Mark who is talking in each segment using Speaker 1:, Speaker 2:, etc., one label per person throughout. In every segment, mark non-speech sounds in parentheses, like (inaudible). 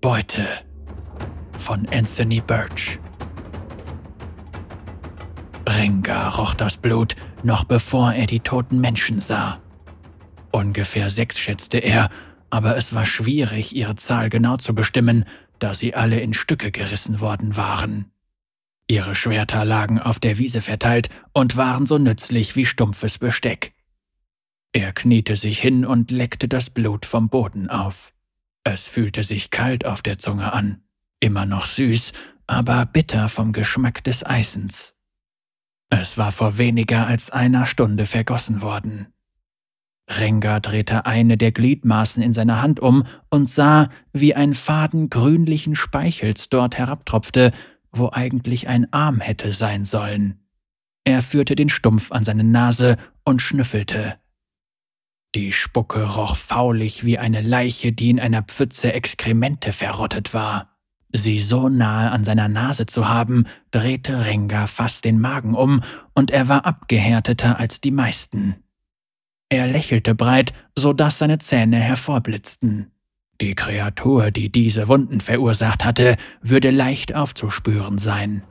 Speaker 1: Beute von Anthony Birch. Renga roch das Blut, noch bevor er die toten Menschen sah. Ungefähr sechs schätzte er, aber es war schwierig, ihre Zahl genau zu bestimmen, da sie alle in Stücke gerissen worden waren. Ihre Schwerter lagen auf der Wiese verteilt und waren so nützlich wie stumpfes Besteck. Er kniete sich hin und leckte das Blut vom Boden auf. Es fühlte sich kalt auf der Zunge an, immer noch süß, aber bitter vom Geschmack des Eisens. Es war vor weniger als einer Stunde vergossen worden. Renga drehte eine der Gliedmaßen in seiner Hand um und sah, wie ein Faden grünlichen Speichels dort herabtropfte, wo eigentlich ein Arm hätte sein sollen. Er führte den Stumpf an seine Nase und schnüffelte. Die Spucke roch faulig wie eine Leiche, die in einer Pfütze Exkremente verrottet war. Sie so nahe an seiner Nase zu haben, drehte Renga fast den Magen um, und er war abgehärteter als die meisten. Er lächelte breit, so dass seine Zähne hervorblitzten. Die Kreatur, die diese Wunden verursacht hatte, würde leicht aufzuspüren sein.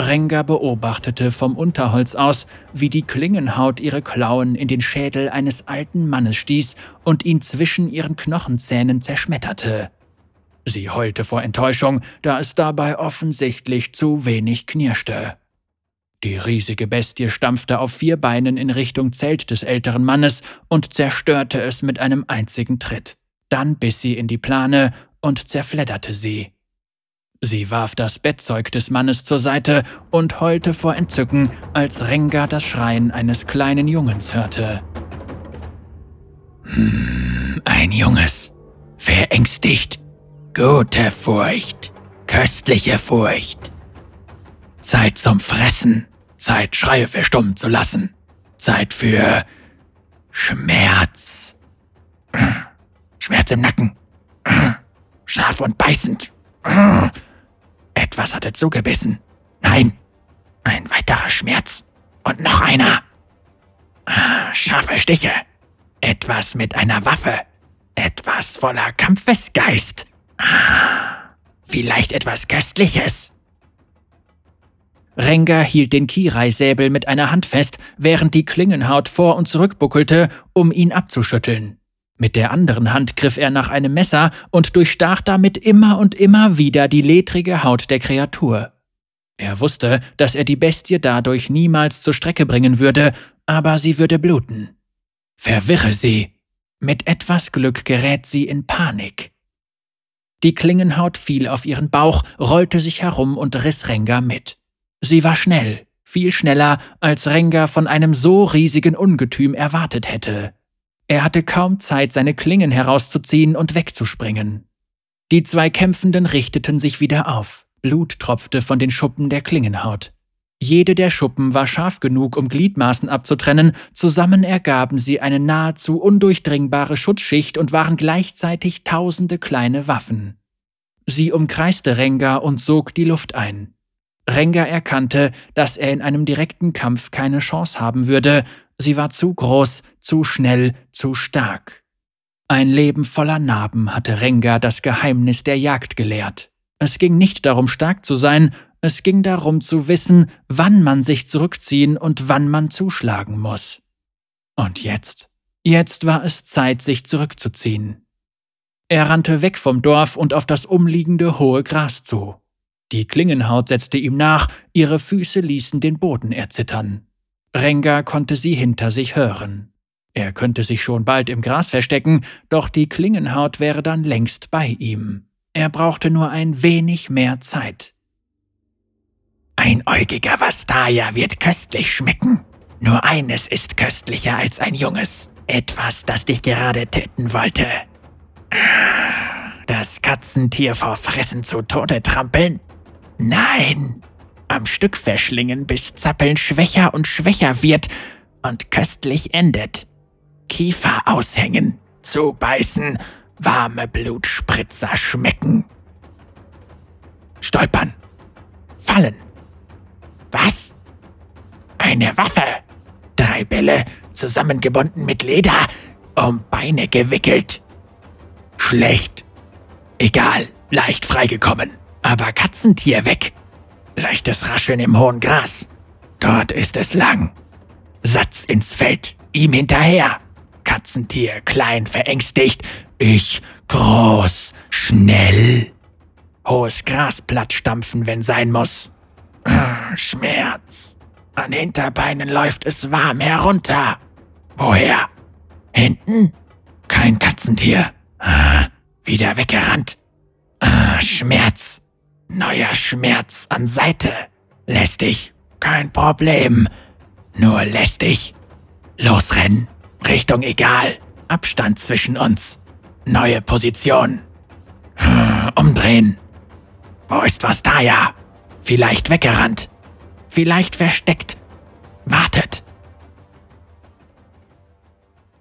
Speaker 1: Renga beobachtete vom Unterholz aus, wie die Klingenhaut ihre Klauen in den Schädel eines alten Mannes stieß und ihn zwischen ihren Knochenzähnen zerschmetterte. Sie heulte vor Enttäuschung, da es dabei offensichtlich zu wenig knirschte. Die riesige Bestie stampfte auf vier Beinen in Richtung Zelt des älteren Mannes und zerstörte es mit einem einzigen Tritt. Dann biss sie in die Plane und zerfledderte sie. Sie warf das Bettzeug des Mannes zur Seite und heulte vor Entzücken, als Renga das Schreien eines kleinen Jungens hörte.
Speaker 2: Hm, ein Junges. Verängstigt. Gute Furcht. Köstliche Furcht. Zeit zum Fressen. Zeit, Schreie verstummen zu lassen. Zeit für Schmerz. Schmerz im Nacken. Scharf und beißend. Etwas hatte zugebissen. Nein, ein weiterer Schmerz. Und noch einer. Scharfe Stiche. Etwas mit einer Waffe. Etwas voller Kampfesgeist. Vielleicht etwas Köstliches.
Speaker 1: Renga hielt den Kirai-Säbel mit einer Hand fest, während die Klingenhaut vor und zurück buckelte, um ihn abzuschütteln. Mit der anderen Hand griff er nach einem Messer und durchstach damit immer und immer wieder die ledrige Haut der Kreatur. Er wusste, dass er die Bestie dadurch niemals zur Strecke bringen würde, aber sie würde bluten. Verwirre sie. Mit etwas Glück gerät sie in Panik. Die Klingenhaut fiel auf ihren Bauch, rollte sich herum und riss Renga mit. Sie war schnell, viel schneller, als Renga von einem so riesigen Ungetüm erwartet hätte. Er hatte kaum Zeit, seine Klingen herauszuziehen und wegzuspringen. Die zwei Kämpfenden richteten sich wieder auf. Blut tropfte von den Schuppen der Klingenhaut. Jede der Schuppen war scharf genug, um Gliedmaßen abzutrennen, zusammen ergaben sie eine nahezu undurchdringbare Schutzschicht und waren gleichzeitig tausende kleine Waffen. Sie umkreiste Renga und sog die Luft ein. Renga erkannte, dass er in einem direkten Kampf keine Chance haben würde, sie war zu groß, zu schnell, zu stark. Ein Leben voller Narben hatte Renga das Geheimnis der Jagd gelehrt. Es ging nicht darum, stark zu sein, es ging darum zu wissen, wann man sich zurückziehen und wann man zuschlagen muss. Und jetzt? Jetzt war es Zeit, sich zurückzuziehen. Er rannte weg vom Dorf und auf das umliegende hohe Gras zu. Die Klingenhaut setzte ihm nach, ihre Füße ließen den Boden erzittern. Renga konnte sie hinter sich hören. Er könnte sich schon bald im Gras verstecken, doch die Klingenhaut wäre dann längst bei ihm. Er brauchte nur ein wenig mehr Zeit.
Speaker 2: Einäugiger Vastaya wird köstlich schmecken. Nur eines ist köstlicher als ein Junges. Etwas, das dich gerade töten wollte. Das Katzentier vor Fressen zu Tode trampeln? Nein, am Stück verschlingen, bis Zappeln schwächer und schwächer wird und köstlich endet. Kiefer aushängen, zubeißen, warme Blutspritzer schmecken. Stolpern. Fallen. Was? Eine Waffe. Drei Bälle, zusammengebunden mit Leder um Beine gewickelt. Schlecht. Egal, leicht freigekommen. Aber Katzentier weg. Leichtes Rascheln im hohen Gras. Dort ist es lang. Satz ins Feld, ihm hinterher. Katzentier, klein, verängstigt. Ich, groß, schnell. Hohes Gras platt stampfen, wenn sein muss. Ah, Schmerz. An Hinterbeinen läuft es warm herunter. Woher? Hinten? Kein Katzentier. Ah, wieder weggerannt. Ah, Schmerz. Neuer Schmerz an Seite. Lästig. Kein Problem. Nur lästig. Losrennen. Richtung egal. Abstand zwischen uns. Neue Position. (sighs) Umdrehen. Wo ist was da ja? Vielleicht weggerannt. Vielleicht versteckt. Wartet.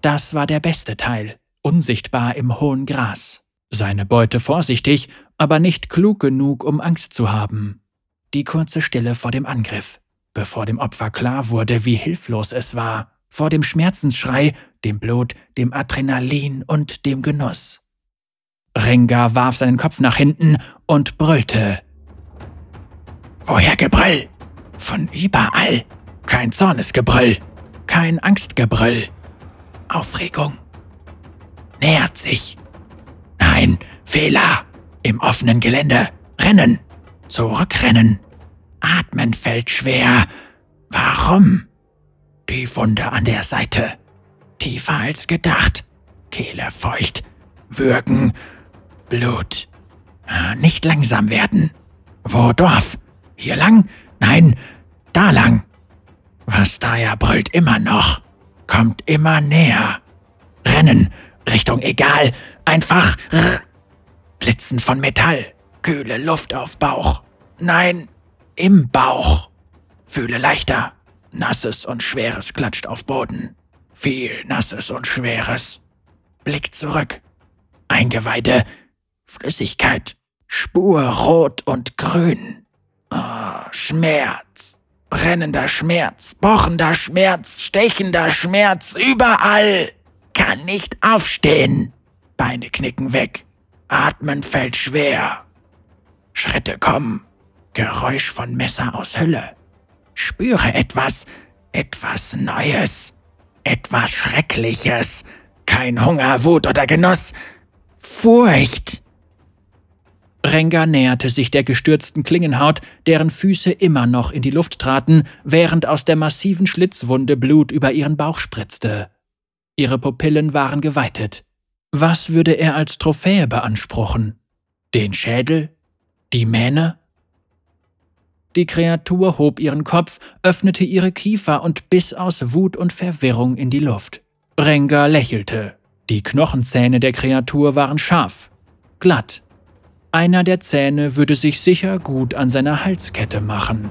Speaker 1: Das war der beste Teil, unsichtbar im hohen Gras. Seine Beute vorsichtig, aber nicht klug genug, um Angst zu haben. Die kurze Stille vor dem Angriff, bevor dem Opfer klar wurde, wie hilflos es war, vor dem Schmerzensschrei, dem Blut, dem Adrenalin und dem Genuss. Rengar warf seinen Kopf nach hinten und brüllte.
Speaker 2: Woher Gebrüll? Von überall. Kein Zornesgebrüll, kein Angstgebrüll. Aufregung. Nähert sich. Nein, Fehler. Im offenen Gelände. Rennen. Zurückrennen. Atmen fällt schwer. Warum? Die Wunde an der Seite. Tiefer als gedacht. Kehle feucht. Würgen. Blut. Nicht langsam werden. Wo Dorf? Hier lang? Nein, da lang. Was da ja brüllt immer noch. Kommt immer näher. Rennen. Richtung egal. Einfach. Rrr. Blitzen von Metall. Kühle Luft auf Bauch. Nein, im Bauch. Fühle leichter. Nasses und Schweres klatscht auf Boden. Viel Nasses und Schweres. Blick zurück. Eingeweide. Flüssigkeit. Spur rot und grün. Oh, Schmerz. Brennender Schmerz. Pochender Schmerz. Stechender Schmerz. Überall. Kann nicht aufstehen. Beine knicken weg. Atmen fällt schwer. Schritte kommen. Geräusch von Messer aus Hülle. Spüre etwas, etwas Neues, etwas Schreckliches. Kein Hunger, Wut oder Genuss. Furcht.
Speaker 1: Rengar näherte sich der gestürzten Klingenhaut, deren Füße immer noch in die Luft traten, während aus der massiven Schlitzwunde Blut über ihren Bauch spritzte. Ihre Pupillen waren geweitet. Was würde er als Trophäe beanspruchen? Den Schädel? Die Mähne? Die Kreatur hob ihren Kopf, öffnete ihre Kiefer und biss aus Wut und Verwirrung in die Luft. Rengar lächelte. Die Knochenzähne der Kreatur waren scharf, glatt. Einer der Zähne würde sich sicher gut an seiner Halskette machen.